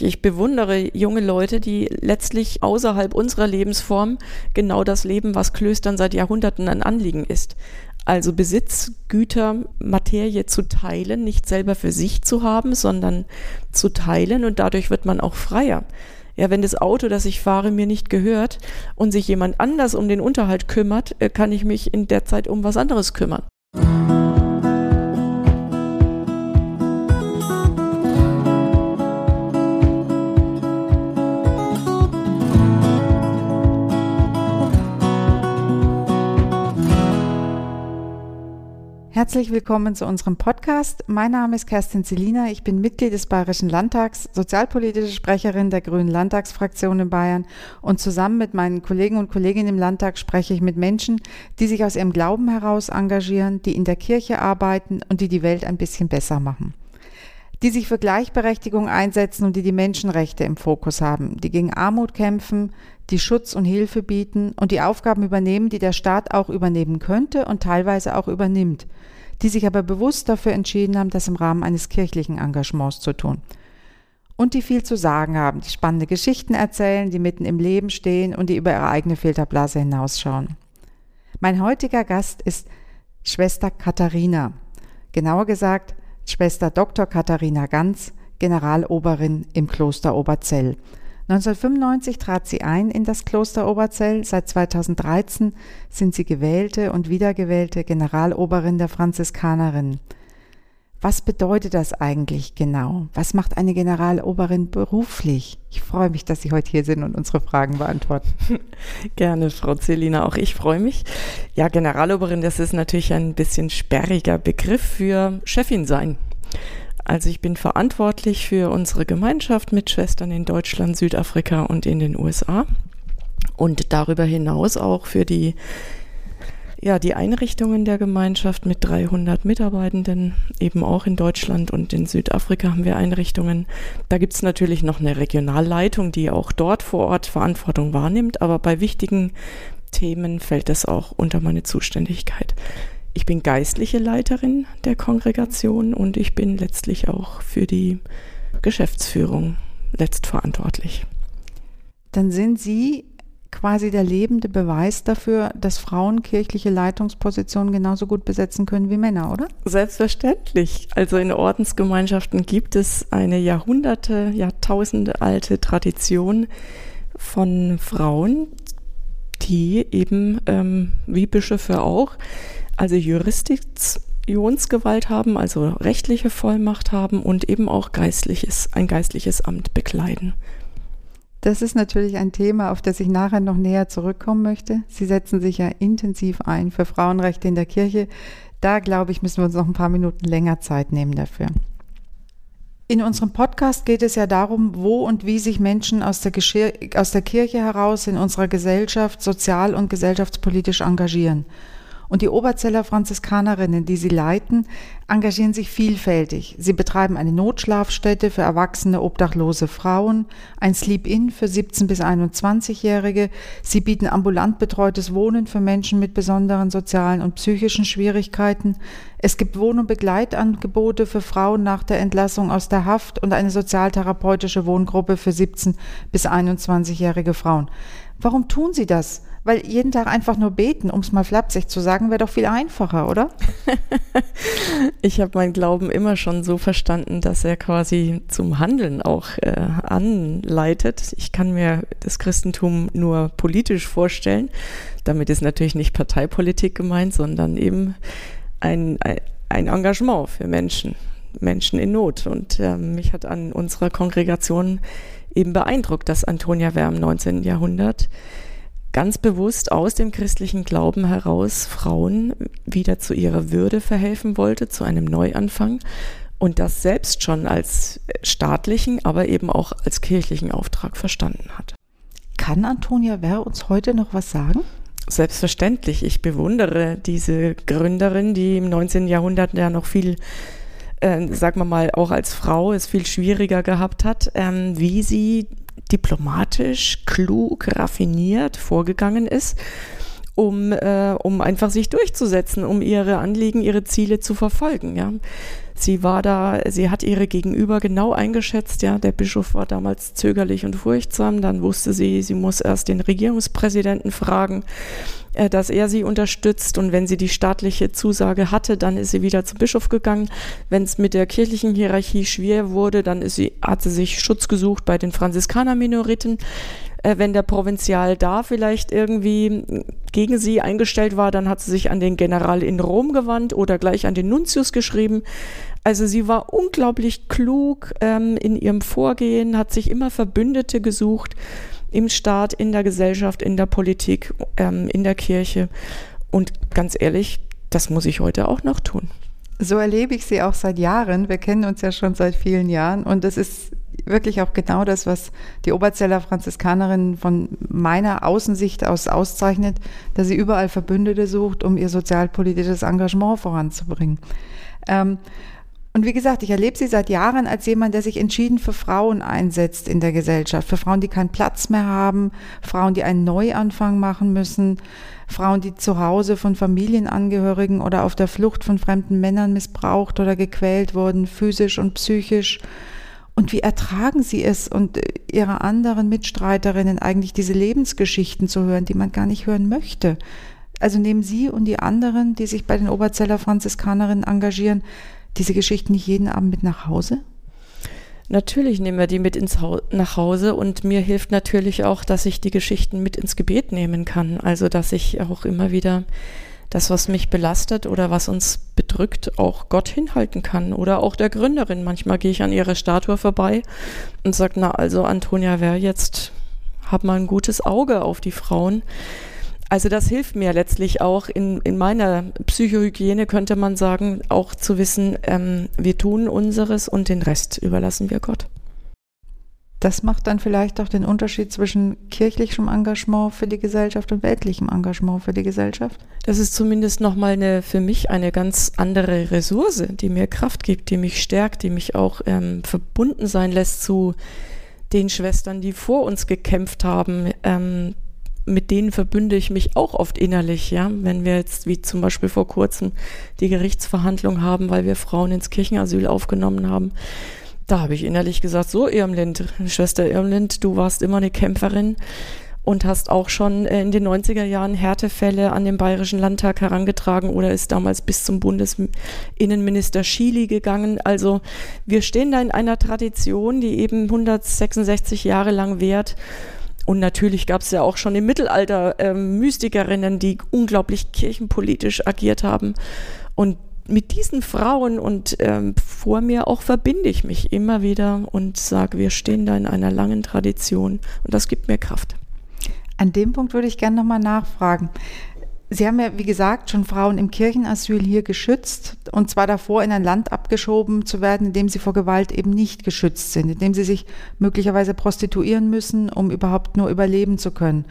Ich bewundere junge Leute, die letztlich außerhalb unserer Lebensform genau das leben, was Klöstern seit Jahrhunderten ein Anliegen ist. Also Besitz, Güter, Materie zu teilen, nicht selber für sich zu haben, sondern zu teilen und dadurch wird man auch freier. Ja, wenn das Auto, das ich fahre, mir nicht gehört und sich jemand anders um den Unterhalt kümmert, äh, kann ich mich in der Zeit um was anderes kümmern. Herzlich willkommen zu unserem Podcast. Mein Name ist Kerstin Selina. Ich bin Mitglied des Bayerischen Landtags, sozialpolitische Sprecherin der Grünen Landtagsfraktion in Bayern und zusammen mit meinen Kollegen und Kolleginnen im Landtag spreche ich mit Menschen, die sich aus ihrem Glauben heraus engagieren, die in der Kirche arbeiten und die die Welt ein bisschen besser machen die sich für Gleichberechtigung einsetzen und die die Menschenrechte im Fokus haben, die gegen Armut kämpfen, die Schutz und Hilfe bieten und die Aufgaben übernehmen, die der Staat auch übernehmen könnte und teilweise auch übernimmt, die sich aber bewusst dafür entschieden haben, das im Rahmen eines kirchlichen Engagements zu tun. Und die viel zu sagen haben, die spannende Geschichten erzählen, die mitten im Leben stehen und die über ihre eigene Filterblase hinausschauen. Mein heutiger Gast ist Schwester Katharina. Genauer gesagt, Schwester Dr. Katharina Ganz, Generaloberin im Kloster Oberzell. 1995 trat sie ein in das Kloster Oberzell. Seit 2013 sind sie gewählte und wiedergewählte Generaloberin der Franziskanerin. Was bedeutet das eigentlich genau? Was macht eine Generaloberin beruflich? Ich freue mich, dass Sie heute hier sind und unsere Fragen beantworten. Gerne, Frau Celina, auch ich freue mich. Ja, Generaloberin, das ist natürlich ein bisschen sperriger Begriff für Chefin sein. Also ich bin verantwortlich für unsere Gemeinschaft mit Schwestern in Deutschland, Südafrika und in den USA und darüber hinaus auch für die ja, die Einrichtungen der Gemeinschaft mit 300 Mitarbeitenden, eben auch in Deutschland und in Südafrika haben wir Einrichtungen. Da gibt es natürlich noch eine Regionalleitung, die auch dort vor Ort Verantwortung wahrnimmt, aber bei wichtigen Themen fällt das auch unter meine Zuständigkeit. Ich bin geistliche Leiterin der Kongregation und ich bin letztlich auch für die Geschäftsführung letztverantwortlich. Dann sind Sie quasi der lebende Beweis dafür, dass Frauen kirchliche Leitungspositionen genauso gut besetzen können wie Männer, oder? Selbstverständlich. Also in Ordensgemeinschaften gibt es eine Jahrhunderte, Jahrtausende alte Tradition von Frauen, die eben, ähm, wie Bischöfe auch, also Jurisdiktionsgewalt haben, also rechtliche Vollmacht haben und eben auch geistliches, ein geistliches Amt bekleiden. Das ist natürlich ein Thema, auf das ich nachher noch näher zurückkommen möchte. Sie setzen sich ja intensiv ein für Frauenrechte in der Kirche. Da, glaube ich, müssen wir uns noch ein paar Minuten länger Zeit nehmen dafür. In unserem Podcast geht es ja darum, wo und wie sich Menschen aus der, aus der Kirche heraus in unserer Gesellschaft sozial und gesellschaftspolitisch engagieren. Und die Oberzeller Franziskanerinnen, die sie leiten, engagieren sich vielfältig. Sie betreiben eine Notschlafstätte für erwachsene obdachlose Frauen, ein Sleep-In für 17- bis 21-Jährige. Sie bieten ambulant betreutes Wohnen für Menschen mit besonderen sozialen und psychischen Schwierigkeiten. Es gibt Wohn- und Begleitangebote für Frauen nach der Entlassung aus der Haft und eine sozialtherapeutische Wohngruppe für 17- bis 21-jährige Frauen. Warum tun sie das? Weil jeden Tag einfach nur beten, um es mal flapsig zu sagen, wäre doch viel einfacher, oder? ich habe meinen Glauben immer schon so verstanden, dass er quasi zum Handeln auch äh, anleitet. Ich kann mir das Christentum nur politisch vorstellen. Damit ist natürlich nicht Parteipolitik gemeint, sondern eben ein, ein Engagement für Menschen, Menschen in Not. Und äh, mich hat an unserer Kongregation eben beeindruckt, dass Antonia Werm im 19. Jahrhundert ganz bewusst aus dem christlichen Glauben heraus Frauen wieder zu ihrer Würde verhelfen wollte, zu einem Neuanfang und das selbst schon als staatlichen, aber eben auch als kirchlichen Auftrag verstanden hat. Kann Antonia Werr uns heute noch was sagen? Selbstverständlich. Ich bewundere diese Gründerin, die im 19. Jahrhundert ja noch viel äh, sagen wir mal, auch als Frau es viel schwieriger gehabt hat, ähm, wie sie diplomatisch, klug, raffiniert vorgegangen ist um, äh, um einfach sich durchzusetzen, um ihre Anliegen, ihre Ziele zu verfolgen. Ja. Sie war da, sie hat ihre Gegenüber genau eingeschätzt. Ja, der Bischof war damals zögerlich und furchtsam. Dann wusste sie, sie muss erst den Regierungspräsidenten fragen, äh, dass er sie unterstützt. Und wenn sie die staatliche Zusage hatte, dann ist sie wieder zum Bischof gegangen. Wenn es mit der kirchlichen Hierarchie schwer wurde, dann ist sie, hat sie sich Schutz gesucht bei den Franziskaner-Minoriten wenn der Provinzial da vielleicht irgendwie gegen sie eingestellt war, dann hat sie sich an den General in Rom gewandt oder gleich an den Nuntius geschrieben. Also sie war unglaublich klug ähm, in ihrem Vorgehen, hat sich immer Verbündete gesucht im Staat, in der Gesellschaft, in der Politik, ähm, in der Kirche. Und ganz ehrlich, das muss ich heute auch noch tun. So erlebe ich sie auch seit Jahren. Wir kennen uns ja schon seit vielen Jahren und das ist wirklich auch genau das, was die Oberzeller Franziskanerin von meiner Außensicht aus auszeichnet, dass sie überall Verbündete sucht, um ihr sozialpolitisches Engagement voranzubringen. Ähm, und wie gesagt, ich erlebe sie seit Jahren als jemand, der sich entschieden für Frauen einsetzt in der Gesellschaft, für Frauen, die keinen Platz mehr haben, Frauen, die einen Neuanfang machen müssen, Frauen, die zu Hause von Familienangehörigen oder auf der Flucht von fremden Männern missbraucht oder gequält wurden, physisch und psychisch. Und wie ertragen sie es und ihre anderen Mitstreiterinnen eigentlich diese Lebensgeschichten zu hören, die man gar nicht hören möchte? Also nehmen Sie und die anderen, die sich bei den Oberzeller Franziskanerinnen engagieren, diese Geschichten nicht jeden Abend mit nach Hause? Natürlich nehmen wir die mit ins ha nach Hause und mir hilft natürlich auch, dass ich die Geschichten mit ins Gebet nehmen kann. Also dass ich auch immer wieder das, was mich belastet oder was uns bedrückt, auch Gott hinhalten kann oder auch der Gründerin. Manchmal gehe ich an ihrer Statue vorbei und sage, na also Antonia, wer jetzt, hab mal ein gutes Auge auf die Frauen. Also das hilft mir letztlich auch in, in meiner Psychohygiene, könnte man sagen, auch zu wissen, ähm, wir tun unseres und den Rest überlassen wir Gott. Das macht dann vielleicht auch den Unterschied zwischen kirchlichem Engagement für die Gesellschaft und weltlichem Engagement für die Gesellschaft? Das ist zumindest nochmal eine, für mich eine ganz andere Ressource, die mir Kraft gibt, die mich stärkt, die mich auch ähm, verbunden sein lässt zu den Schwestern, die vor uns gekämpft haben, ähm, mit denen verbünde ich mich auch oft innerlich, ja. Wenn wir jetzt, wie zum Beispiel vor kurzem, die Gerichtsverhandlung haben, weil wir Frauen ins Kirchenasyl aufgenommen haben, da habe ich innerlich gesagt, so Irmlind, Schwester Irmlind, du warst immer eine Kämpferin und hast auch schon äh, in den 90er Jahren Härtefälle an den Bayerischen Landtag herangetragen oder ist damals bis zum Bundesinnenminister Schili gegangen. Also wir stehen da in einer Tradition, die eben 166 Jahre lang währt und natürlich gab es ja auch schon im Mittelalter ähm, Mystikerinnen, die unglaublich kirchenpolitisch agiert haben. Und mit diesen Frauen und ähm, vor mir auch verbinde ich mich immer wieder und sage, wir stehen da in einer langen Tradition und das gibt mir Kraft. An dem Punkt würde ich gerne nochmal nachfragen. Sie haben ja, wie gesagt, schon Frauen im Kirchenasyl hier geschützt und zwar davor in ein Land abgeschoben zu werden, in dem sie vor Gewalt eben nicht geschützt sind, in dem sie sich möglicherweise prostituieren müssen, um überhaupt nur überleben zu können.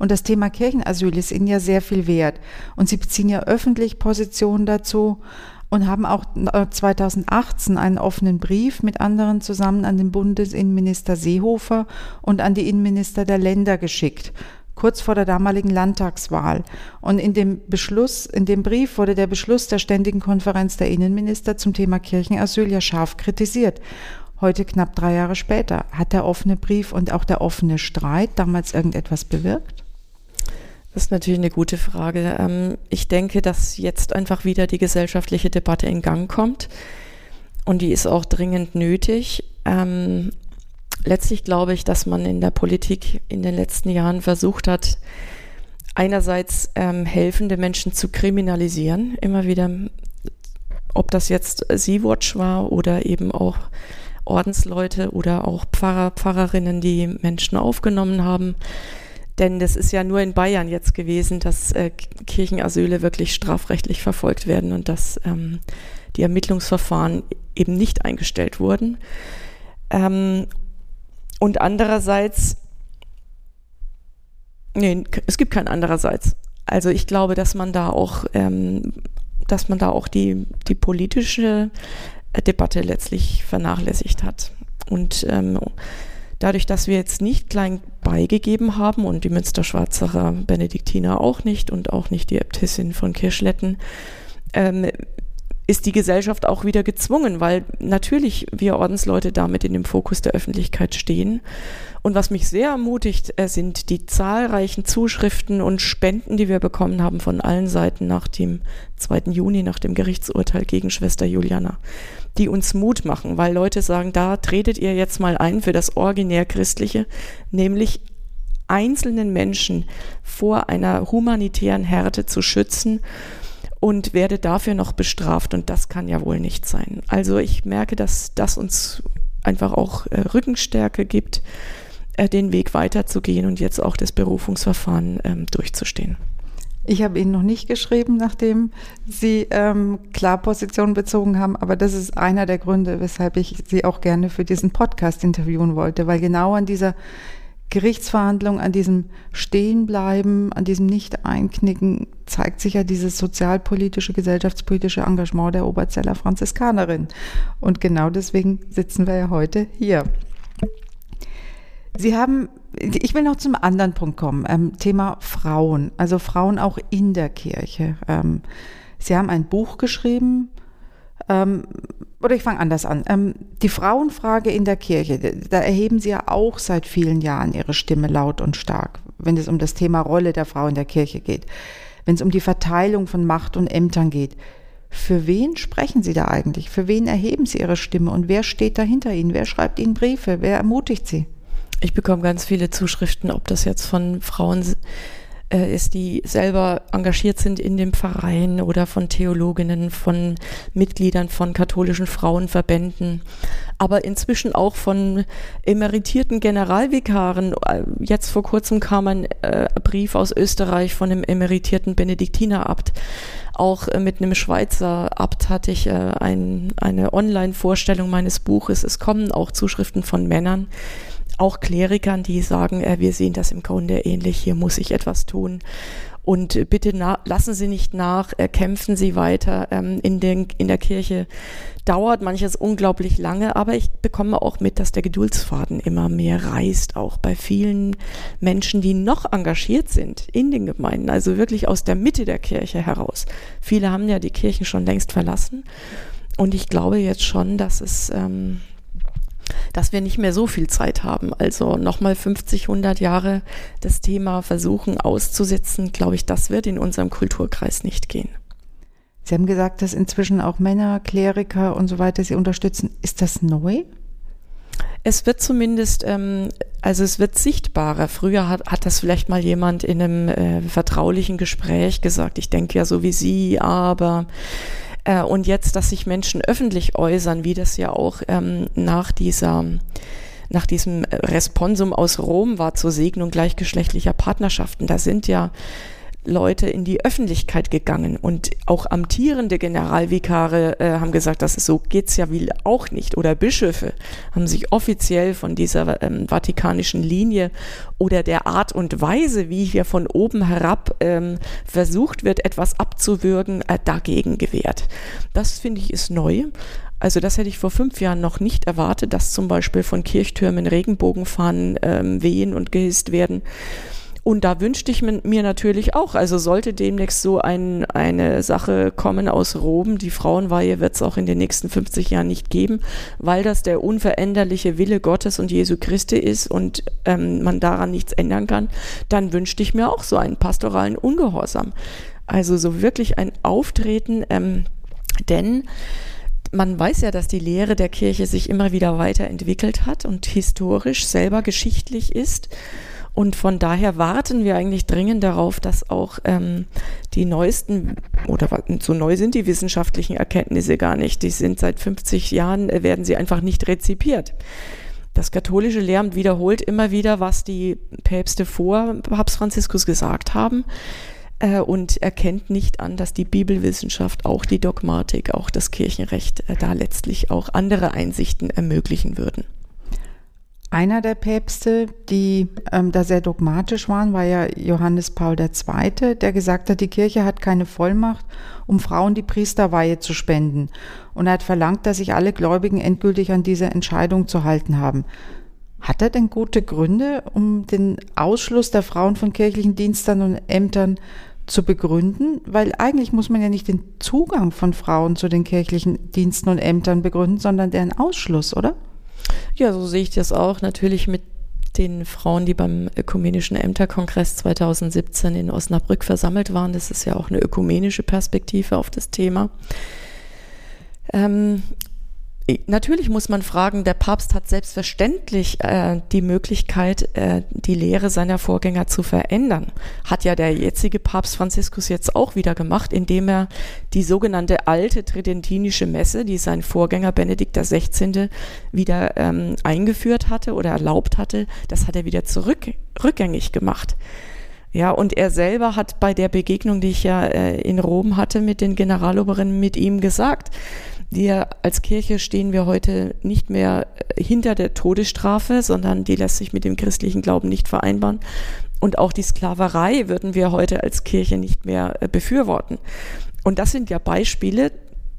Und das Thema Kirchenasyl ist Ihnen ja sehr viel wert. Und Sie beziehen ja öffentlich Positionen dazu und haben auch 2018 einen offenen Brief mit anderen zusammen an den Bundesinnenminister Seehofer und an die Innenminister der Länder geschickt kurz vor der damaligen Landtagswahl. Und in dem Beschluss, in dem Brief wurde der Beschluss der Ständigen Konferenz der Innenminister zum Thema Kirchenasyl ja scharf kritisiert. Heute, knapp drei Jahre später, hat der offene Brief und auch der offene Streit damals irgendetwas bewirkt? Das ist natürlich eine gute Frage. Ähm, ich denke, dass jetzt einfach wieder die gesellschaftliche Debatte in Gang kommt. Und die ist auch dringend nötig. Ähm, letztlich glaube ich, dass man in der Politik in den letzten Jahren versucht hat, einerseits ähm, helfende Menschen zu kriminalisieren, immer wieder, ob das jetzt Sea-Watch war oder eben auch Ordensleute oder auch Pfarrer, Pfarrerinnen, die Menschen aufgenommen haben. Denn das ist ja nur in Bayern jetzt gewesen, dass äh, Kirchenasyle wirklich strafrechtlich verfolgt werden und dass ähm, die Ermittlungsverfahren eben nicht eingestellt wurden. Ähm, und andererseits, nee, es gibt kein andererseits. Also ich glaube, dass man da auch, ähm, dass man da auch die, die politische Debatte letztlich vernachlässigt hat. Und ähm, Dadurch, dass wir jetzt nicht klein beigegeben haben und die Münster-Schwarzacher Benediktiner auch nicht und auch nicht die Äbtissin von Kirschletten, ähm, ist die Gesellschaft auch wieder gezwungen, weil natürlich wir Ordensleute damit in dem Fokus der Öffentlichkeit stehen. Und was mich sehr ermutigt, äh, sind die zahlreichen Zuschriften und Spenden, die wir bekommen haben von allen Seiten nach dem 2. Juni, nach dem Gerichtsurteil gegen Schwester Juliana, die uns Mut machen, weil Leute sagen, da tretet ihr jetzt mal ein für das originär Christliche, nämlich einzelnen Menschen vor einer humanitären Härte zu schützen und werde dafür noch bestraft und das kann ja wohl nicht sein. Also ich merke, dass das uns einfach auch äh, Rückenstärke gibt, äh, den Weg weiterzugehen und jetzt auch das Berufungsverfahren ähm, durchzustehen. Ich habe Ihnen noch nicht geschrieben, nachdem Sie ähm, klar Position bezogen haben, aber das ist einer der Gründe, weshalb ich Sie auch gerne für diesen Podcast interviewen wollte, weil genau an dieser Gerichtsverhandlung, an diesem Stehenbleiben, an diesem Nicht-Einknicken zeigt sich ja dieses sozialpolitische, gesellschaftspolitische Engagement der Oberzeller Franziskanerin. Und genau deswegen sitzen wir ja heute hier. Sie haben, ich will noch zum anderen Punkt kommen, ähm, Thema Frauen, also Frauen auch in der Kirche. Ähm, Sie haben ein Buch geschrieben, ähm, oder ich fange anders an. Ähm, die Frauenfrage in der Kirche, da erheben Sie ja auch seit vielen Jahren Ihre Stimme laut und stark, wenn es um das Thema Rolle der Frau in der Kirche geht, wenn es um die Verteilung von Macht und Ämtern geht. Für wen sprechen Sie da eigentlich? Für wen erheben Sie Ihre Stimme und wer steht da hinter Ihnen? Wer schreibt Ihnen Briefe? Wer ermutigt Sie? Ich bekomme ganz viele Zuschriften, ob das jetzt von Frauen ist, die selber engagiert sind in dem Verein oder von Theologinnen, von Mitgliedern von katholischen Frauenverbänden, aber inzwischen auch von emeritierten Generalvikaren. Äh, jetzt vor kurzem kam ein äh, Brief aus Österreich von einem emeritierten Benediktinerabt. Auch äh, mit einem Schweizer Abt hatte ich äh, ein, eine Online-Vorstellung meines Buches. Es kommen auch Zuschriften von Männern, auch Klerikern, die sagen, äh, wir sehen das im Grunde ähnlich, hier muss ich etwas tun. Und bitte lassen Sie nicht nach, äh, kämpfen Sie weiter. Ähm, in, den, in der Kirche dauert manches unglaublich lange, aber ich bekomme auch mit, dass der Geduldsfaden immer mehr reißt, auch bei vielen Menschen, die noch engagiert sind in den Gemeinden, also wirklich aus der Mitte der Kirche heraus. Viele haben ja die Kirchen schon längst verlassen. Und ich glaube jetzt schon, dass es ähm, dass wir nicht mehr so viel Zeit haben. Also nochmal 50, 100 Jahre das Thema versuchen auszusetzen, glaube ich, das wird in unserem Kulturkreis nicht gehen. Sie haben gesagt, dass inzwischen auch Männer, Kleriker und so weiter Sie unterstützen. Ist das neu? Es wird zumindest, ähm, also es wird sichtbarer. Früher hat, hat das vielleicht mal jemand in einem äh, vertraulichen Gespräch gesagt, ich denke ja so wie Sie, aber äh, und jetzt, dass sich Menschen öffentlich äußern, wie das ja auch ähm, nach dieser nach diesem Responsum aus Rom war zur Segnung gleichgeschlechtlicher Partnerschaften. Da sind ja Leute in die Öffentlichkeit gegangen und auch amtierende Generalvikare äh, haben gesagt, dass es so geht's ja wie auch nicht oder Bischöfe haben sich offiziell von dieser ähm, vatikanischen Linie oder der Art und Weise, wie hier von oben herab ähm, versucht wird, etwas abzuwürgen, äh, dagegen gewehrt. Das finde ich ist neu. Also das hätte ich vor fünf Jahren noch nicht erwartet, dass zum Beispiel von Kirchtürmen Regenbogenfahnen ähm, wehen und gehisst werden. Und da wünschte ich mir natürlich auch, also sollte demnächst so ein, eine Sache kommen aus Rom, die Frauenweihe wird es auch in den nächsten 50 Jahren nicht geben, weil das der unveränderliche Wille Gottes und Jesu Christi ist und ähm, man daran nichts ändern kann, dann wünschte ich mir auch so einen pastoralen Ungehorsam. Also so wirklich ein Auftreten, ähm, denn man weiß ja, dass die Lehre der Kirche sich immer wieder weiterentwickelt hat und historisch selber geschichtlich ist. Und von daher warten wir eigentlich dringend darauf, dass auch ähm, die neuesten, oder so neu sind die wissenschaftlichen Erkenntnisse gar nicht, die sind seit 50 Jahren, äh, werden sie einfach nicht rezipiert. Das katholische Lehramt wiederholt immer wieder, was die Päpste vor Papst Franziskus gesagt haben äh, und erkennt nicht an, dass die Bibelwissenschaft, auch die Dogmatik, auch das Kirchenrecht äh, da letztlich auch andere Einsichten ermöglichen würden. Einer der Päpste, die ähm, da sehr dogmatisch waren, war ja Johannes Paul II., der gesagt hat, die Kirche hat keine Vollmacht, um Frauen die Priesterweihe zu spenden. Und er hat verlangt, dass sich alle Gläubigen endgültig an diese Entscheidung zu halten haben. Hat er denn gute Gründe, um den Ausschluss der Frauen von kirchlichen Diensten und Ämtern zu begründen? Weil eigentlich muss man ja nicht den Zugang von Frauen zu den kirchlichen Diensten und Ämtern begründen, sondern deren Ausschluss, oder? Ja, so sehe ich das auch. Natürlich mit den Frauen, die beim Ökumenischen Ämterkongress 2017 in Osnabrück versammelt waren. Das ist ja auch eine ökumenische Perspektive auf das Thema. Ähm, Natürlich muss man fragen, der Papst hat selbstverständlich äh, die Möglichkeit, äh, die Lehre seiner Vorgänger zu verändern. Hat ja der jetzige Papst Franziskus jetzt auch wieder gemacht, indem er die sogenannte alte tridentinische Messe, die sein Vorgänger Benedikt XVI. wieder ähm, eingeführt hatte oder erlaubt hatte, das hat er wieder zurück, rückgängig gemacht. Ja, und er selber hat bei der Begegnung, die ich ja äh, in Rom hatte mit den Generaloberinnen, mit ihm gesagt, wir als Kirche stehen wir heute nicht mehr hinter der Todesstrafe, sondern die lässt sich mit dem christlichen Glauben nicht vereinbaren. Und auch die Sklaverei würden wir heute als Kirche nicht mehr äh, befürworten. Und das sind ja Beispiele,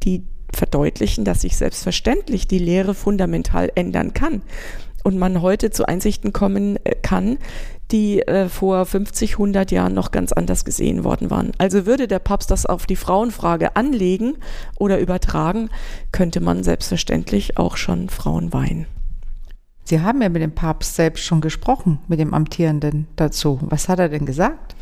die verdeutlichen, dass sich selbstverständlich die Lehre fundamental ändern kann und man heute zu Einsichten kommen äh, kann, die äh, vor 50, 100 Jahren noch ganz anders gesehen worden waren. Also würde der Papst das auf die Frauenfrage anlegen oder übertragen, könnte man selbstverständlich auch schon Frauen weihen. Sie haben ja mit dem Papst selbst schon gesprochen, mit dem Amtierenden dazu. Was hat er denn gesagt?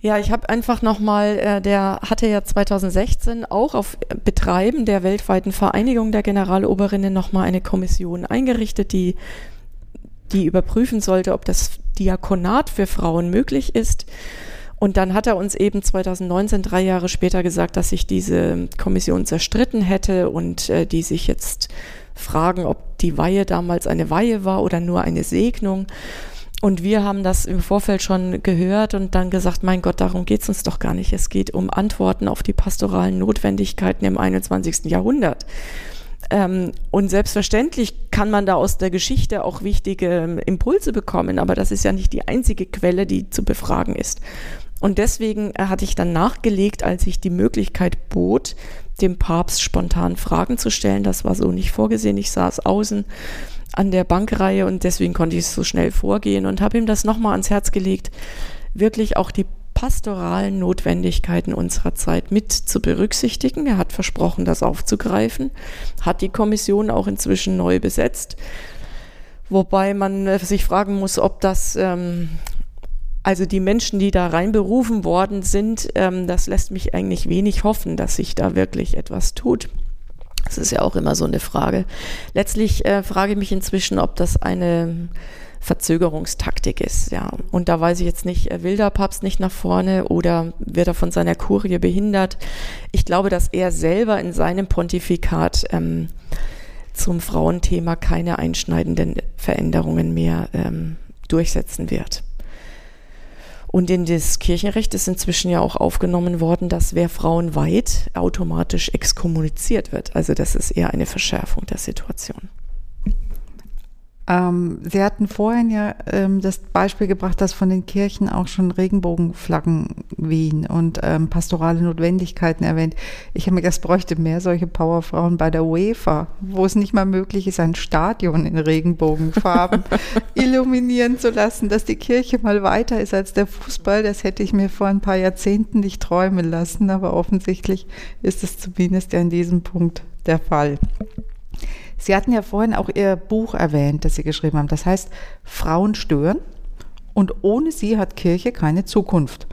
Ja, ich habe einfach nochmal, äh, der hatte ja 2016 auch auf Betreiben der weltweiten Vereinigung der Generaloberinnen nochmal eine Kommission eingerichtet, die die überprüfen sollte, ob das Diakonat für Frauen möglich ist. Und dann hat er uns eben 2019, drei Jahre später, gesagt, dass sich diese Kommission zerstritten hätte und äh, die sich jetzt fragen, ob die Weihe damals eine Weihe war oder nur eine Segnung. Und wir haben das im Vorfeld schon gehört und dann gesagt, mein Gott, darum geht es uns doch gar nicht. Es geht um Antworten auf die pastoralen Notwendigkeiten im 21. Jahrhundert. Ähm, und selbstverständlich kann man da aus der Geschichte auch wichtige ähm, Impulse bekommen, aber das ist ja nicht die einzige Quelle, die zu befragen ist. Und deswegen äh, hatte ich dann nachgelegt, als ich die Möglichkeit bot, dem Papst spontan Fragen zu stellen. Das war so nicht vorgesehen. Ich saß außen an der Bankreihe und deswegen konnte ich so schnell vorgehen und habe ihm das nochmal ans Herz gelegt, wirklich auch die pastoralen Notwendigkeiten unserer Zeit mit zu berücksichtigen. Er hat versprochen, das aufzugreifen, hat die Kommission auch inzwischen neu besetzt, wobei man äh, sich fragen muss, ob das ähm, also die Menschen, die da reinberufen worden sind, ähm, das lässt mich eigentlich wenig hoffen, dass sich da wirklich etwas tut. Das ist ja auch immer so eine Frage. Letztlich äh, frage ich mich inzwischen, ob das eine Verzögerungstaktik ist. Ja. Und da weiß ich jetzt nicht, will der Papst nicht nach vorne oder wird er von seiner Kurie behindert? Ich glaube, dass er selber in seinem Pontifikat ähm, zum Frauenthema keine einschneidenden Veränderungen mehr ähm, durchsetzen wird. Und in das Kirchenrecht ist inzwischen ja auch aufgenommen worden, dass wer Frauen weiht, automatisch exkommuniziert wird. Also das ist eher eine Verschärfung der Situation. Ähm, Sie hatten vorhin ja ähm, das Beispiel gebracht, dass von den Kirchen auch schon Regenbogenflaggen wehen und ähm, pastorale Notwendigkeiten erwähnt. Ich habe mir gedacht, es bräuchte mehr solche Powerfrauen bei der UEFA, wo es nicht mal möglich ist, ein Stadion in Regenbogenfarben illuminieren zu lassen, dass die Kirche mal weiter ist als der Fußball. Das hätte ich mir vor ein paar Jahrzehnten nicht träumen lassen, aber offensichtlich ist es zumindest ja in diesem Punkt der Fall. Sie hatten ja vorhin auch Ihr Buch erwähnt, das Sie geschrieben haben. Das heißt, Frauen stören und ohne sie hat Kirche keine Zukunft.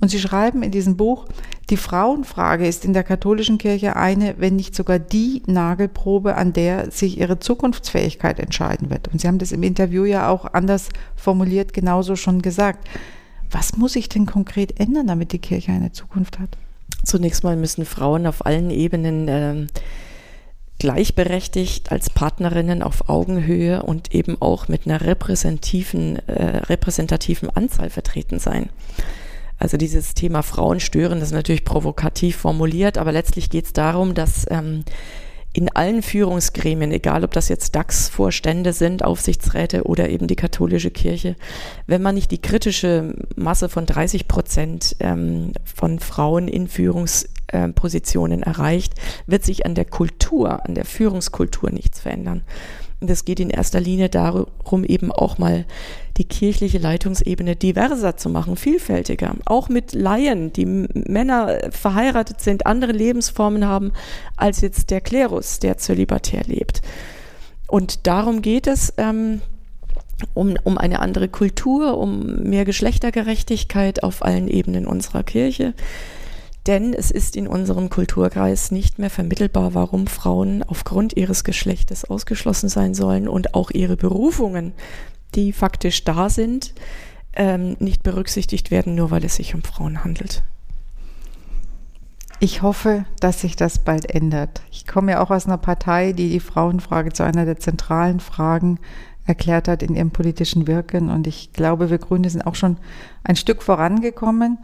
Und Sie schreiben in diesem Buch, die Frauenfrage ist in der katholischen Kirche eine, wenn nicht sogar die Nagelprobe, an der sich ihre Zukunftsfähigkeit entscheiden wird. Und Sie haben das im Interview ja auch anders formuliert, genauso schon gesagt. Was muss sich denn konkret ändern, damit die Kirche eine Zukunft hat? Zunächst mal müssen Frauen auf allen Ebenen äh, gleichberechtigt als Partnerinnen auf Augenhöhe und eben auch mit einer repräsentativen, äh, repräsentativen Anzahl vertreten sein. Also dieses Thema Frauen stören, das ist natürlich provokativ formuliert, aber letztlich geht es darum, dass ähm, in allen Führungsgremien, egal ob das jetzt DAX-Vorstände sind, Aufsichtsräte oder eben die katholische Kirche, wenn man nicht die kritische Masse von 30 Prozent ähm, von Frauen in Führungs äh, Positionen erreicht, wird sich an der Kultur, an der Führungskultur nichts verändern. Und es geht in erster Linie darum, eben auch mal die kirchliche Leitungsebene diverser zu machen, vielfältiger. Auch mit Laien, die Männer verheiratet sind, andere Lebensformen haben als jetzt der Klerus, der zölibatär lebt. Und darum geht es, ähm, um, um eine andere Kultur, um mehr Geschlechtergerechtigkeit auf allen Ebenen unserer Kirche. Denn es ist in unserem Kulturkreis nicht mehr vermittelbar, warum Frauen aufgrund ihres Geschlechtes ausgeschlossen sein sollen und auch ihre Berufungen, die faktisch da sind, ähm, nicht berücksichtigt werden, nur weil es sich um Frauen handelt. Ich hoffe, dass sich das bald ändert. Ich komme ja auch aus einer Partei, die die Frauenfrage zu einer der zentralen Fragen erklärt hat in ihrem politischen Wirken. Und ich glaube, wir Grüne sind auch schon ein Stück vorangekommen.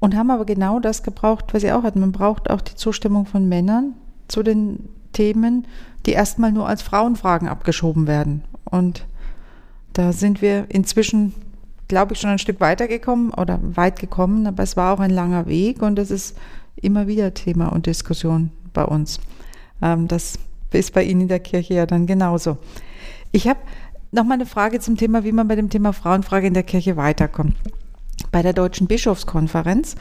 Und haben aber genau das gebraucht, was sie auch hatten. Man braucht auch die Zustimmung von Männern zu den Themen, die erstmal nur als Frauenfragen abgeschoben werden. Und da sind wir inzwischen, glaube ich, schon ein Stück weitergekommen oder weit gekommen, aber es war auch ein langer Weg und es ist immer wieder Thema und Diskussion bei uns. Ähm, das ist bei Ihnen in der Kirche ja dann genauso. Ich habe noch mal eine Frage zum Thema, wie man bei dem Thema Frauenfrage in der Kirche weiterkommt bei der Deutschen Bischofskonferenz.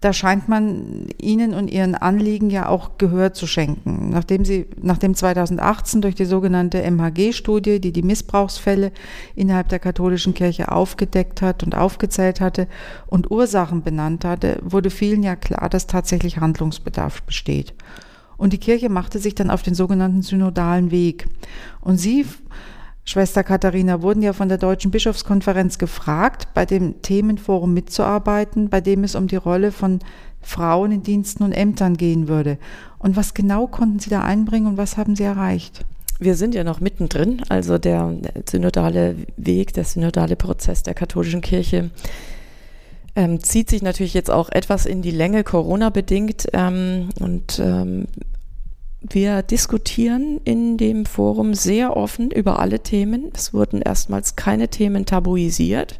Da scheint man ihnen und ihren Anliegen ja auch Gehör zu schenken. Nachdem sie, nachdem 2018 durch die sogenannte MHG-Studie, die die Missbrauchsfälle innerhalb der katholischen Kirche aufgedeckt hat und aufgezählt hatte und Ursachen benannt hatte, wurde vielen ja klar, dass tatsächlich Handlungsbedarf besteht. Und die Kirche machte sich dann auf den sogenannten synodalen Weg. Und sie Schwester Katharina, wurden ja von der Deutschen Bischofskonferenz gefragt, bei dem Themenforum mitzuarbeiten, bei dem es um die Rolle von Frauen in Diensten und Ämtern gehen würde. Und was genau konnten Sie da einbringen und was haben Sie erreicht? Wir sind ja noch mittendrin, also der synodale Weg, der synodale Prozess der katholischen Kirche ähm, zieht sich natürlich jetzt auch etwas in die Länge, Corona bedingt. Ähm, und ähm, wir diskutieren in dem Forum sehr offen über alle Themen. Es wurden erstmals keine Themen tabuisiert.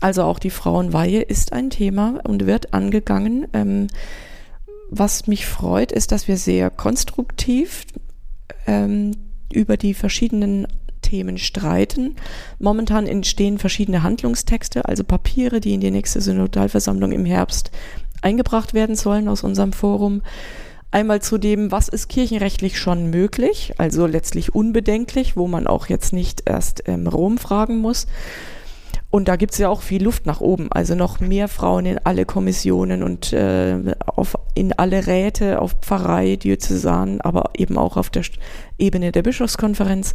Also auch die Frauenweihe ist ein Thema und wird angegangen. Ähm, was mich freut, ist, dass wir sehr konstruktiv ähm, über die verschiedenen Themen streiten. Momentan entstehen verschiedene Handlungstexte, also Papiere, die in die nächste Synodalversammlung im Herbst eingebracht werden sollen aus unserem Forum. Einmal zu dem, was ist kirchenrechtlich schon möglich, also letztlich unbedenklich, wo man auch jetzt nicht erst ähm, Rom fragen muss. Und da gibt es ja auch viel Luft nach oben, also noch mehr Frauen in alle Kommissionen und äh, auf, in alle Räte, auf Pfarrei, Diözesan, aber eben auch auf der Ebene der Bischofskonferenz.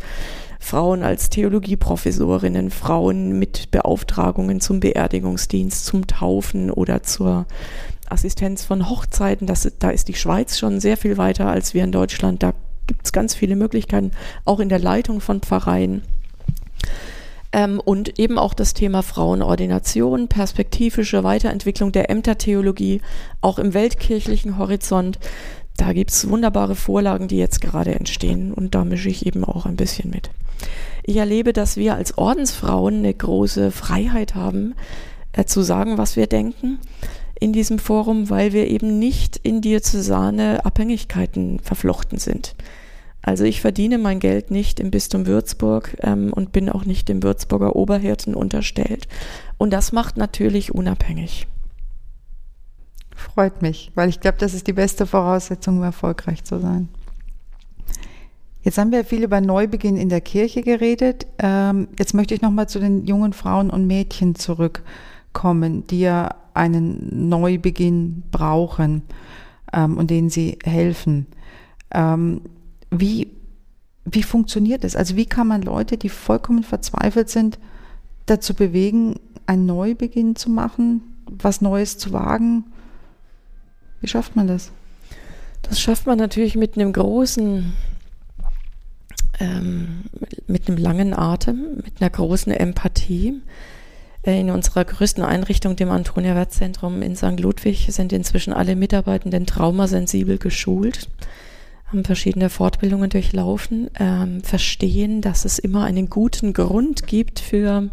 Frauen als Theologieprofessorinnen, Frauen mit Beauftragungen zum Beerdigungsdienst, zum Taufen oder zur Assistenz von Hochzeiten. Das, da ist die Schweiz schon sehr viel weiter als wir in Deutschland. Da gibt es ganz viele Möglichkeiten, auch in der Leitung von Pfarreien. Ähm, und eben auch das Thema Frauenordination, perspektivische Weiterentwicklung der Ämtertheologie, auch im weltkirchlichen Horizont. Da gibt es wunderbare Vorlagen, die jetzt gerade entstehen und da mische ich eben auch ein bisschen mit. Ich erlebe, dass wir als Ordensfrauen eine große Freiheit haben, äh, zu sagen, was wir denken in diesem Forum, weil wir eben nicht in diözesane Abhängigkeiten verflochten sind. Also ich verdiene mein Geld nicht im Bistum Würzburg ähm, und bin auch nicht dem Würzburger Oberhirten unterstellt. Und das macht natürlich unabhängig. Freut mich, weil ich glaube, das ist die beste Voraussetzung, um erfolgreich zu sein. Jetzt haben wir viel über Neubeginn in der Kirche geredet. Ähm, jetzt möchte ich nochmal zu den jungen Frauen und Mädchen zurückkommen, die ja einen Neubeginn brauchen ähm, und denen sie helfen. Ähm, wie, wie funktioniert das? Also wie kann man Leute, die vollkommen verzweifelt sind, dazu bewegen, einen Neubeginn zu machen, was Neues zu wagen? Wie schafft man das? Das schafft man natürlich mit einem großen, ähm, mit einem langen Atem, mit einer großen Empathie. Äh, in unserer größten Einrichtung, dem Antonia Wertzentrum in St. Ludwig, sind inzwischen alle Mitarbeitenden traumasensibel geschult, haben verschiedene Fortbildungen durchlaufen, ähm, verstehen, dass es immer einen guten Grund gibt für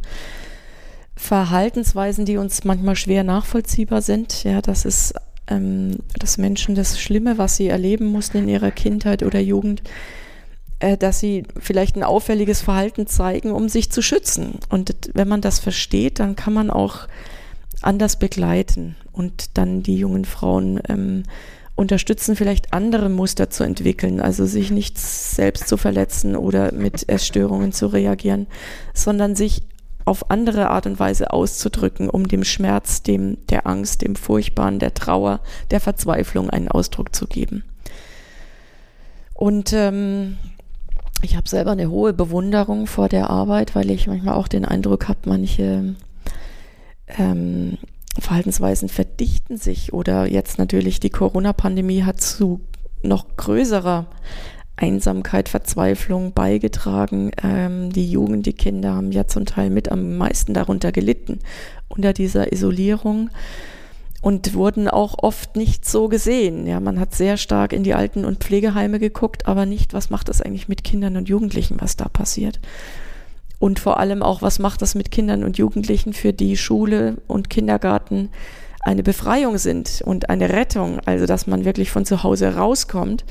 Verhaltensweisen, die uns manchmal schwer nachvollziehbar sind. Ja, dass es ähm, dass Menschen das Schlimme, was sie erleben mussten in ihrer Kindheit oder Jugend, dass sie vielleicht ein auffälliges Verhalten zeigen, um sich zu schützen. Und wenn man das versteht, dann kann man auch anders begleiten und dann die jungen Frauen ähm, unterstützen, vielleicht andere Muster zu entwickeln, also sich nicht selbst zu verletzen oder mit Essstörungen zu reagieren, sondern sich auf andere Art und Weise auszudrücken, um dem Schmerz, dem der Angst, dem Furchtbaren, der Trauer, der Verzweiflung einen Ausdruck zu geben. Und ähm, ich habe selber eine hohe Bewunderung vor der Arbeit, weil ich manchmal auch den Eindruck habe, manche ähm, Verhaltensweisen verdichten sich oder jetzt natürlich die Corona-Pandemie hat zu noch größerer Einsamkeit, Verzweiflung beigetragen. Ähm, die Jugend, die Kinder haben ja zum Teil mit am meisten darunter gelitten, unter dieser Isolierung und wurden auch oft nicht so gesehen. Ja, man hat sehr stark in die Alten- und Pflegeheime geguckt, aber nicht, was macht das eigentlich mit Kindern und Jugendlichen, was da passiert. Und vor allem auch, was macht das mit Kindern und Jugendlichen, für die Schule und Kindergarten eine Befreiung sind und eine Rettung, also dass man wirklich von zu Hause rauskommt.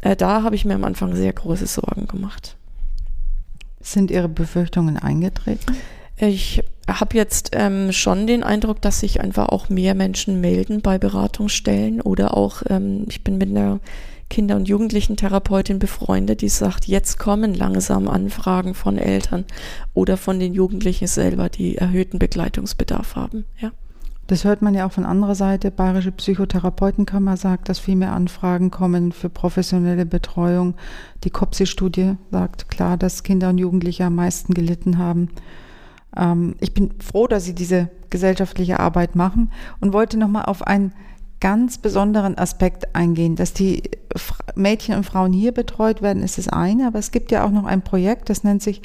Äh, da habe ich mir am Anfang sehr große Sorgen gemacht. Sind Ihre Befürchtungen eingetreten? Ich habe jetzt ähm, schon den Eindruck, dass sich einfach auch mehr Menschen melden bei Beratungsstellen oder auch, ähm, ich bin mit einer Kinder- und Jugendlichen-Therapeutin befreundet, die sagt, jetzt kommen langsam Anfragen von Eltern oder von den Jugendlichen selber, die erhöhten Begleitungsbedarf haben. Ja. Das hört man ja auch von anderer Seite. Bayerische Psychotherapeutenkammer sagt, dass viel mehr Anfragen kommen für professionelle Betreuung. Die COPSI-Studie sagt klar, dass Kinder und Jugendliche am meisten gelitten haben. Ähm, ich bin froh, dass Sie diese gesellschaftliche Arbeit machen und wollte nochmal auf einen ganz besonderen Aspekt eingehen. Dass die Mädchen und Frauen hier betreut werden, ist das eine, aber es gibt ja auch noch ein Projekt, das nennt sich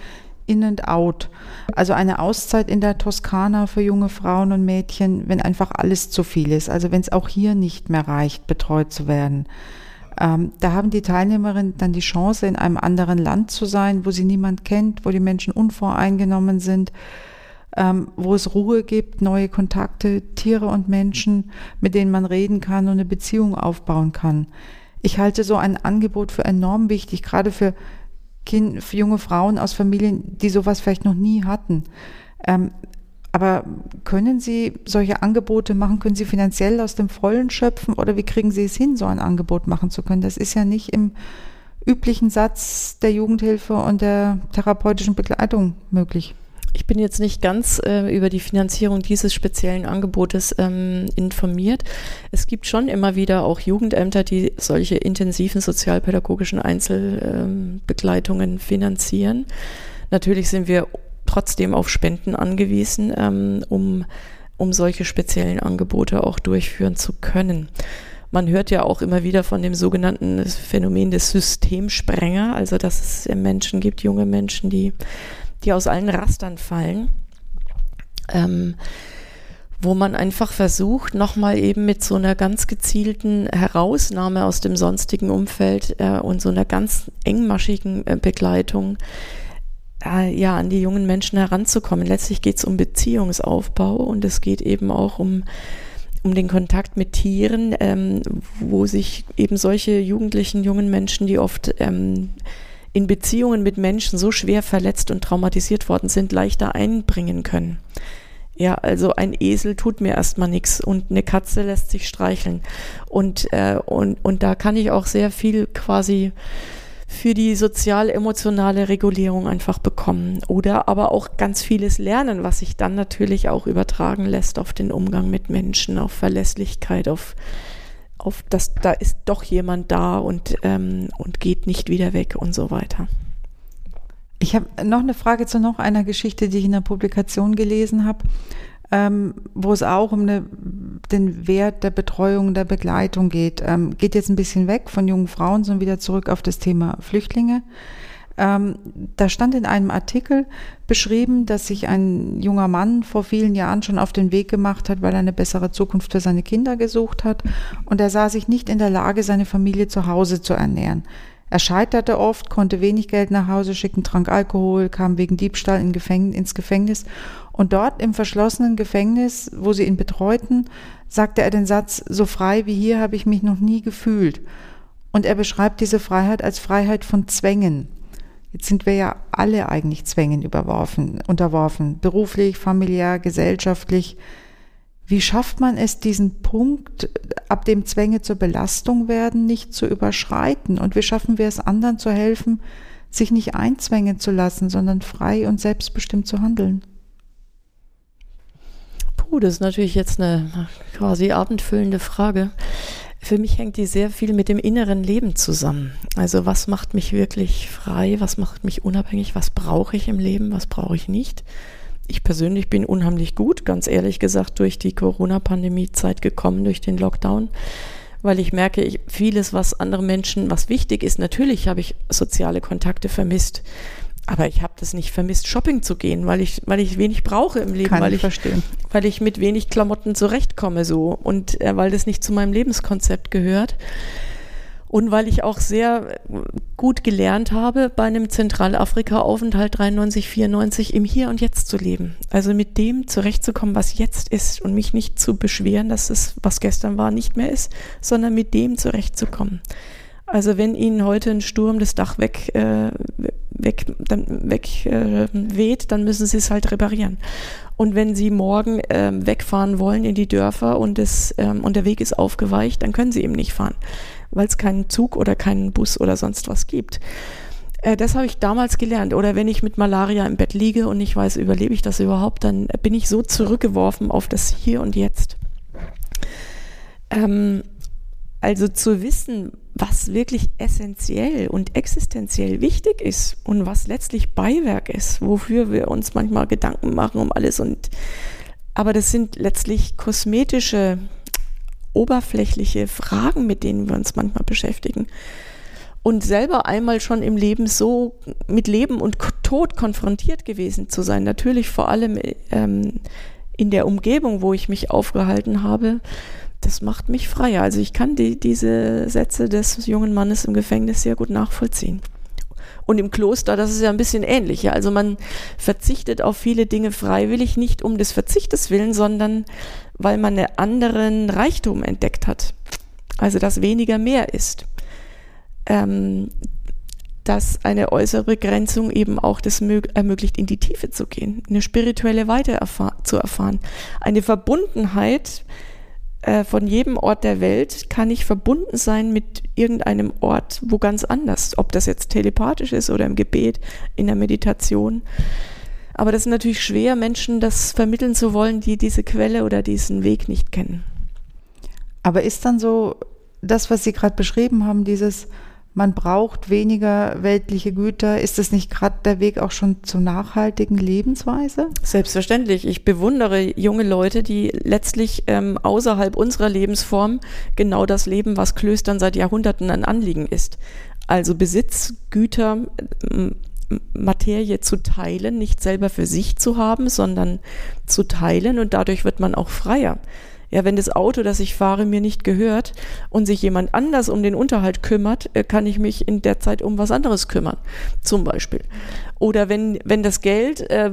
In and Out. Also eine Auszeit in der Toskana für junge Frauen und Mädchen, wenn einfach alles zu viel ist. Also wenn es auch hier nicht mehr reicht, betreut zu werden. Ähm, da haben die Teilnehmerinnen dann die Chance, in einem anderen Land zu sein, wo sie niemand kennt, wo die Menschen unvoreingenommen sind, ähm, wo es Ruhe gibt, neue Kontakte, Tiere und Menschen, mit denen man reden kann und eine Beziehung aufbauen kann. Ich halte so ein Angebot für enorm wichtig, gerade für, kind, für junge Frauen aus Familien, die sowas vielleicht noch nie hatten. Ähm, aber können Sie solche Angebote machen? Können Sie finanziell aus dem Vollen schöpfen oder wie kriegen Sie es hin, so ein Angebot machen zu können? Das ist ja nicht im üblichen Satz der Jugendhilfe und der therapeutischen Begleitung möglich. Ich bin jetzt nicht ganz äh, über die Finanzierung dieses speziellen Angebotes ähm, informiert. Es gibt schon immer wieder auch Jugendämter, die solche intensiven sozialpädagogischen Einzelbegleitungen ähm, finanzieren. Natürlich sind wir trotzdem auf Spenden angewiesen, ähm, um, um solche speziellen Angebote auch durchführen zu können. Man hört ja auch immer wieder von dem sogenannten Phänomen des Systemsprenger, also dass es Menschen gibt, junge Menschen, die die aus allen Rastern fallen, ähm, wo man einfach versucht, nochmal eben mit so einer ganz gezielten Herausnahme aus dem sonstigen Umfeld äh, und so einer ganz engmaschigen äh, Begleitung äh, ja, an die jungen Menschen heranzukommen. Letztlich geht es um Beziehungsaufbau und es geht eben auch um um den Kontakt mit Tieren, ähm, wo sich eben solche jugendlichen, jungen Menschen, die oft ähm, in Beziehungen mit Menschen so schwer verletzt und traumatisiert worden sind, leichter einbringen können. Ja, also ein Esel tut mir erstmal nichts und eine Katze lässt sich streicheln. Und, äh, und, und da kann ich auch sehr viel quasi für die sozial-emotionale Regulierung einfach bekommen. Oder aber auch ganz vieles lernen, was sich dann natürlich auch übertragen lässt auf den Umgang mit Menschen, auf Verlässlichkeit, auf auf dass da ist doch jemand da und, ähm, und geht nicht wieder weg und so weiter. Ich habe noch eine Frage zu noch einer Geschichte, die ich in der Publikation gelesen habe, ähm, wo es auch um eine, den Wert der Betreuung, der Begleitung geht. Ähm, geht jetzt ein bisschen weg von jungen Frauen, sondern wieder zurück auf das Thema Flüchtlinge. Ähm, da stand in einem Artikel beschrieben, dass sich ein junger Mann vor vielen Jahren schon auf den Weg gemacht hat, weil er eine bessere Zukunft für seine Kinder gesucht hat. Und er sah sich nicht in der Lage, seine Familie zu Hause zu ernähren. Er scheiterte oft, konnte wenig Geld nach Hause schicken, trank Alkohol, kam wegen Diebstahl in Gefäng ins Gefängnis. Und dort im verschlossenen Gefängnis, wo sie ihn betreuten, sagte er den Satz, so frei wie hier habe ich mich noch nie gefühlt. Und er beschreibt diese Freiheit als Freiheit von Zwängen. Jetzt sind wir ja alle eigentlich Zwängen überworfen, unterworfen, beruflich, familiär, gesellschaftlich. Wie schafft man es, diesen Punkt, ab dem Zwänge zur Belastung werden, nicht zu überschreiten? Und wie schaffen wir es anderen zu helfen, sich nicht einzwängen zu lassen, sondern frei und selbstbestimmt zu handeln? Puh, das ist natürlich jetzt eine quasi abendfüllende Frage. Für mich hängt die sehr viel mit dem inneren Leben zusammen. Also was macht mich wirklich frei, was macht mich unabhängig, was brauche ich im Leben, was brauche ich nicht. Ich persönlich bin unheimlich gut, ganz ehrlich gesagt, durch die Corona-Pandemie-Zeit gekommen, durch den Lockdown, weil ich merke, ich, vieles, was andere Menschen, was wichtig ist, natürlich habe ich soziale Kontakte vermisst. Aber ich habe das nicht vermisst, shopping zu gehen, weil ich, weil ich wenig brauche im Leben, Kann weil ich, verstehen. weil ich mit wenig Klamotten zurechtkomme so und äh, weil das nicht zu meinem Lebenskonzept gehört. Und weil ich auch sehr gut gelernt habe, bei einem Zentralafrika-Aufenthalt 93, 94 im Hier und Jetzt zu leben. Also mit dem zurechtzukommen, was jetzt ist und mich nicht zu beschweren, dass es, was gestern war, nicht mehr ist, sondern mit dem zurechtzukommen. Also wenn Ihnen heute ein Sturm das Dach weg, äh, weg, dann weg äh, weht, dann müssen Sie es halt reparieren. Und wenn Sie morgen äh, wegfahren wollen in die Dörfer und, es, ähm, und der Weg ist aufgeweicht, dann können Sie eben nicht fahren, weil es keinen Zug oder keinen Bus oder sonst was gibt. Äh, das habe ich damals gelernt. Oder wenn ich mit Malaria im Bett liege und ich weiß, überlebe ich das überhaupt, dann bin ich so zurückgeworfen auf das Hier und Jetzt. Ähm, also zu wissen, was wirklich essentiell und existenziell wichtig ist und was letztlich Beiwerk ist, wofür wir uns manchmal Gedanken machen um alles und aber das sind letztlich kosmetische, oberflächliche Fragen, mit denen wir uns manchmal beschäftigen. Und selber einmal schon im Leben so mit Leben und Tod konfrontiert gewesen zu sein, natürlich vor allem ähm, in der Umgebung, wo ich mich aufgehalten habe, das macht mich freier. Also ich kann die, diese Sätze des jungen Mannes im Gefängnis sehr gut nachvollziehen. Und im Kloster, das ist ja ein bisschen ähnlich. Ja? Also man verzichtet auf viele Dinge freiwillig, nicht um des Verzichtes willen, sondern weil man einen anderen Reichtum entdeckt hat. Also dass weniger mehr ist. Ähm, dass eine äußere Begrenzung eben auch das ermöglicht, in die Tiefe zu gehen, eine spirituelle Weite zu erfahren, eine Verbundenheit, äh, von jedem Ort der Welt kann ich verbunden sein mit irgendeinem Ort wo ganz anders, ob das jetzt telepathisch ist oder im Gebet, in der Meditation. Aber das ist natürlich schwer, Menschen das vermitteln zu wollen, die diese Quelle oder diesen Weg nicht kennen. Aber ist dann so das, was Sie gerade beschrieben haben, dieses man braucht weniger weltliche Güter. Ist das nicht gerade der Weg auch schon zur nachhaltigen Lebensweise? Selbstverständlich. Ich bewundere junge Leute, die letztlich ähm, außerhalb unserer Lebensform genau das leben, was Klöstern seit Jahrhunderten ein Anliegen ist. Also Besitz, Güter, Materie zu teilen, nicht selber für sich zu haben, sondern zu teilen und dadurch wird man auch freier. Ja, wenn das Auto, das ich fahre, mir nicht gehört und sich jemand anders um den Unterhalt kümmert, äh, kann ich mich in der Zeit um was anderes kümmern, zum Beispiel. Oder wenn, wenn das Geld, äh,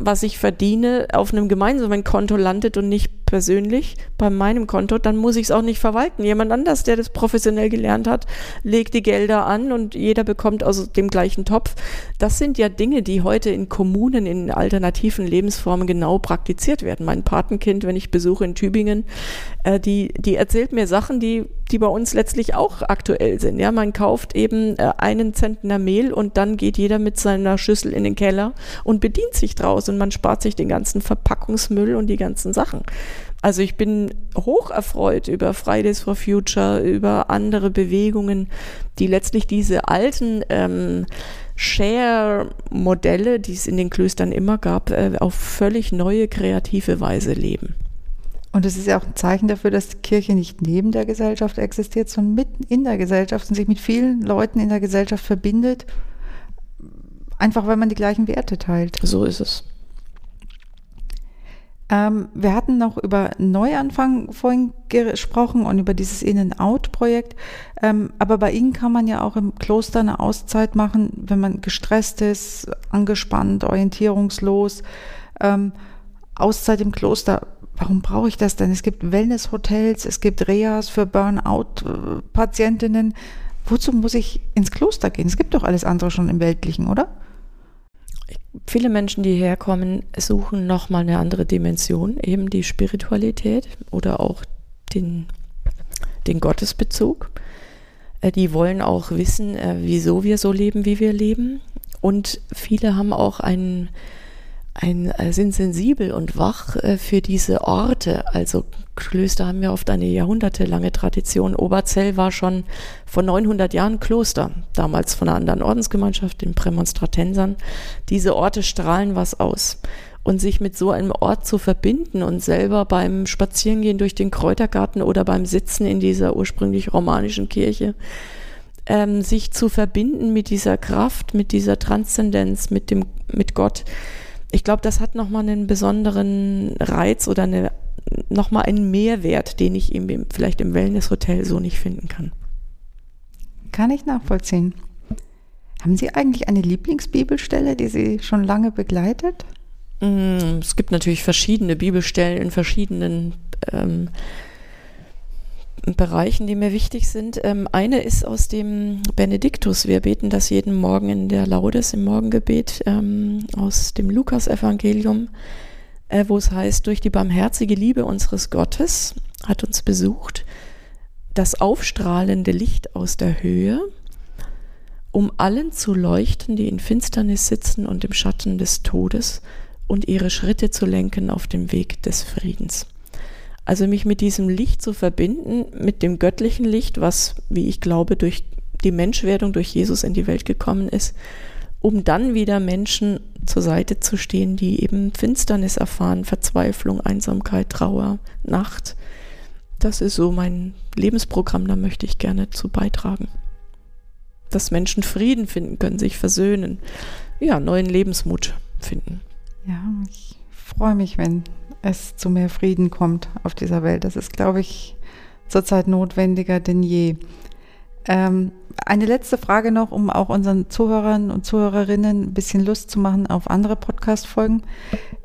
was ich verdiene, auf einem gemeinsamen Konto landet und nicht persönlich bei meinem Konto, dann muss ich es auch nicht verwalten. Jemand anders, der das professionell gelernt hat, legt die Gelder an und jeder bekommt aus dem gleichen Topf. Das sind ja Dinge, die heute in Kommunen, in alternativen Lebensformen genau praktiziert werden. Mein Patenkind, wenn ich besuche in Tübingen, äh, die, die erzählt mir Sachen, die, die bei uns letztlich auch aktuell sind. Ja, man kauft eben äh, einen Zentner Mehl und dann geht jeder mit seiner Schüssel in den Keller und bedient sich draus und man spart sich den ganzen Verpackungsmüll und die ganzen Sachen. Also ich bin hoch erfreut über Fridays for Future, über andere Bewegungen, die letztlich diese alten ähm, Share-Modelle, die es in den Klöstern immer gab, äh, auf völlig neue kreative Weise leben. Und es ist ja auch ein Zeichen dafür, dass die Kirche nicht neben der Gesellschaft existiert, sondern mitten in der Gesellschaft und sich mit vielen Leuten in der Gesellschaft verbindet, einfach weil man die gleichen Werte teilt. So ist es. Ähm, wir hatten noch über Neuanfang vorhin gesprochen und über dieses In-and-Out-Projekt. Ähm, aber bei Ihnen kann man ja auch im Kloster eine Auszeit machen, wenn man gestresst ist, angespannt, orientierungslos. Ähm, Auszeit im Kloster. Warum brauche ich das denn? Es gibt Wellness-Hotels, es gibt Reas für Burnout-Patientinnen. Wozu muss ich ins Kloster gehen? Es gibt doch alles andere schon im Weltlichen, oder? viele Menschen, die herkommen, suchen nochmal eine andere Dimension, eben die Spiritualität oder auch den, den Gottesbezug. Äh, die wollen auch wissen, äh, wieso wir so leben, wie wir leben. Und viele haben auch einen ein, äh, sind sensibel und wach äh, für diese Orte. Also Klöster haben ja oft eine jahrhundertelange Tradition. Oberzell war schon vor 900 Jahren Kloster, damals von einer anderen Ordensgemeinschaft, den Prämonstratensern. Diese Orte strahlen was aus. Und sich mit so einem Ort zu verbinden und selber beim Spazierengehen durch den Kräutergarten oder beim Sitzen in dieser ursprünglich romanischen Kirche, ähm, sich zu verbinden mit dieser Kraft, mit dieser Transzendenz, mit dem, mit Gott, ich glaube, das hat nochmal einen besonderen Reiz oder eine, nochmal einen Mehrwert, den ich eben vielleicht im Wellnesshotel so nicht finden kann. Kann ich nachvollziehen. Haben Sie eigentlich eine Lieblingsbibelstelle, die Sie schon lange begleitet? Mm, es gibt natürlich verschiedene Bibelstellen in verschiedenen ähm, Bereichen, die mir wichtig sind. Ähm, eine ist aus dem Benediktus. Wir beten das jeden Morgen in der Laudes im Morgengebet ähm, aus dem Lukas-Evangelium, äh, wo es heißt, durch die barmherzige Liebe unseres Gottes hat uns besucht das aufstrahlende Licht aus der Höhe, um allen zu leuchten, die in Finsternis sitzen und im Schatten des Todes und ihre Schritte zu lenken auf dem Weg des Friedens. Also mich mit diesem Licht zu verbinden, mit dem göttlichen Licht, was, wie ich glaube, durch die Menschwerdung durch Jesus in die Welt gekommen ist, um dann wieder Menschen zur Seite zu stehen, die eben Finsternis erfahren, Verzweiflung, Einsamkeit, Trauer, Nacht. Das ist so mein Lebensprogramm, da möchte ich gerne zu beitragen. Dass Menschen Frieden finden können, sich versöhnen, ja, neuen Lebensmut finden. Ja, ich freue mich, wenn es zu mehr Frieden kommt auf dieser Welt. Das ist, glaube ich, zurzeit notwendiger denn je. Ähm, eine letzte Frage noch, um auch unseren Zuhörern und Zuhörerinnen ein bisschen Lust zu machen auf andere Podcast-Folgen.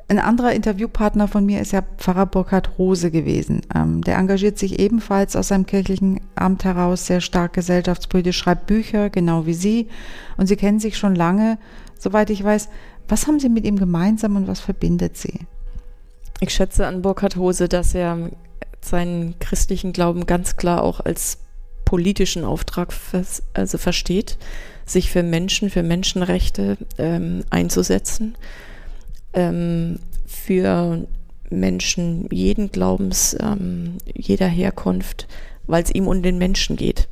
Ein anderer Interviewpartner von mir ist ja Pfarrer Burkhard Rose gewesen. Ähm, der engagiert sich ebenfalls aus seinem kirchlichen Amt heraus sehr stark gesellschaftspolitisch, schreibt Bücher, genau wie Sie. Und Sie kennen sich schon lange, soweit ich weiß. Was haben Sie mit ihm gemeinsam und was verbindet Sie? Ich schätze an Burkhard Hose, dass er seinen christlichen Glauben ganz klar auch als politischen Auftrag vers also versteht, sich für Menschen, für Menschenrechte ähm, einzusetzen, ähm, für Menschen jeden Glaubens, ähm, jeder Herkunft, weil es ihm um den Menschen geht.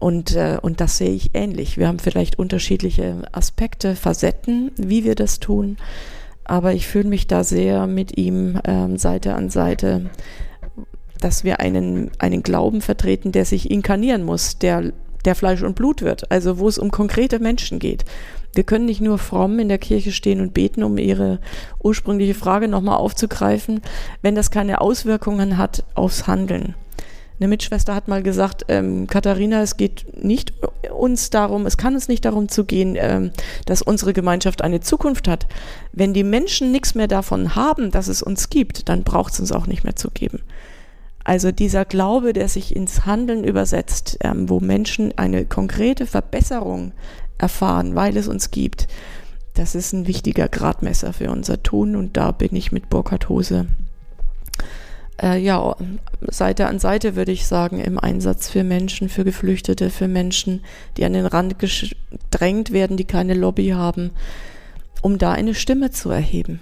Und, äh, und das sehe ich ähnlich. Wir haben vielleicht unterschiedliche Aspekte, Facetten, wie wir das tun aber ich fühle mich da sehr mit ihm ähm, Seite an Seite, dass wir einen, einen Glauben vertreten, der sich inkarnieren muss, der, der Fleisch und Blut wird, also wo es um konkrete Menschen geht. Wir können nicht nur fromm in der Kirche stehen und beten, um Ihre ursprüngliche Frage nochmal aufzugreifen, wenn das keine Auswirkungen hat aufs Handeln. Eine Mitschwester hat mal gesagt, ähm, Katharina, es geht nicht uns darum, es kann uns nicht darum zu gehen, ähm, dass unsere Gemeinschaft eine Zukunft hat. Wenn die Menschen nichts mehr davon haben, dass es uns gibt, dann braucht es uns auch nicht mehr zu geben. Also dieser Glaube, der sich ins Handeln übersetzt, ähm, wo Menschen eine konkrete Verbesserung erfahren, weil es uns gibt, das ist ein wichtiger Gradmesser für unser Tun und da bin ich mit Burkhard Hose äh, ja, Seite an Seite würde ich sagen, im Einsatz für Menschen, für Geflüchtete, für Menschen, die an den Rand gedrängt werden, die keine Lobby haben, um da eine Stimme zu erheben.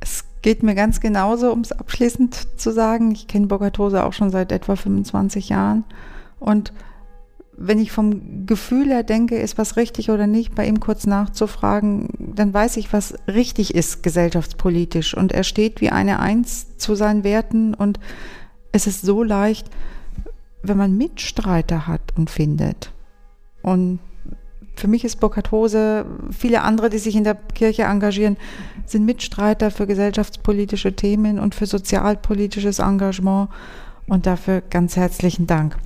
Es geht mir ganz genauso, um es abschließend zu sagen. Ich kenne Bogatose auch schon seit etwa 25 Jahren und wenn ich vom Gefühl her denke, ist was richtig oder nicht, bei ihm kurz nachzufragen, dann weiß ich, was richtig ist gesellschaftspolitisch. Und er steht wie eine Eins zu seinen Werten und es ist so leicht, wenn man Mitstreiter hat und findet. Und für mich ist Burkhard Hose, viele andere, die sich in der Kirche engagieren, sind Mitstreiter für gesellschaftspolitische Themen und für sozialpolitisches Engagement. Und dafür ganz herzlichen Dank.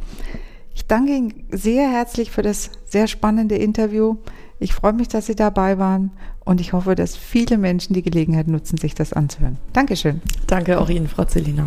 Ich danke Ihnen sehr herzlich für das sehr spannende Interview. Ich freue mich, dass Sie dabei waren und ich hoffe, dass viele Menschen die Gelegenheit nutzen, sich das anzuhören. Dankeschön. Danke auch Ihnen, Frau Zelina.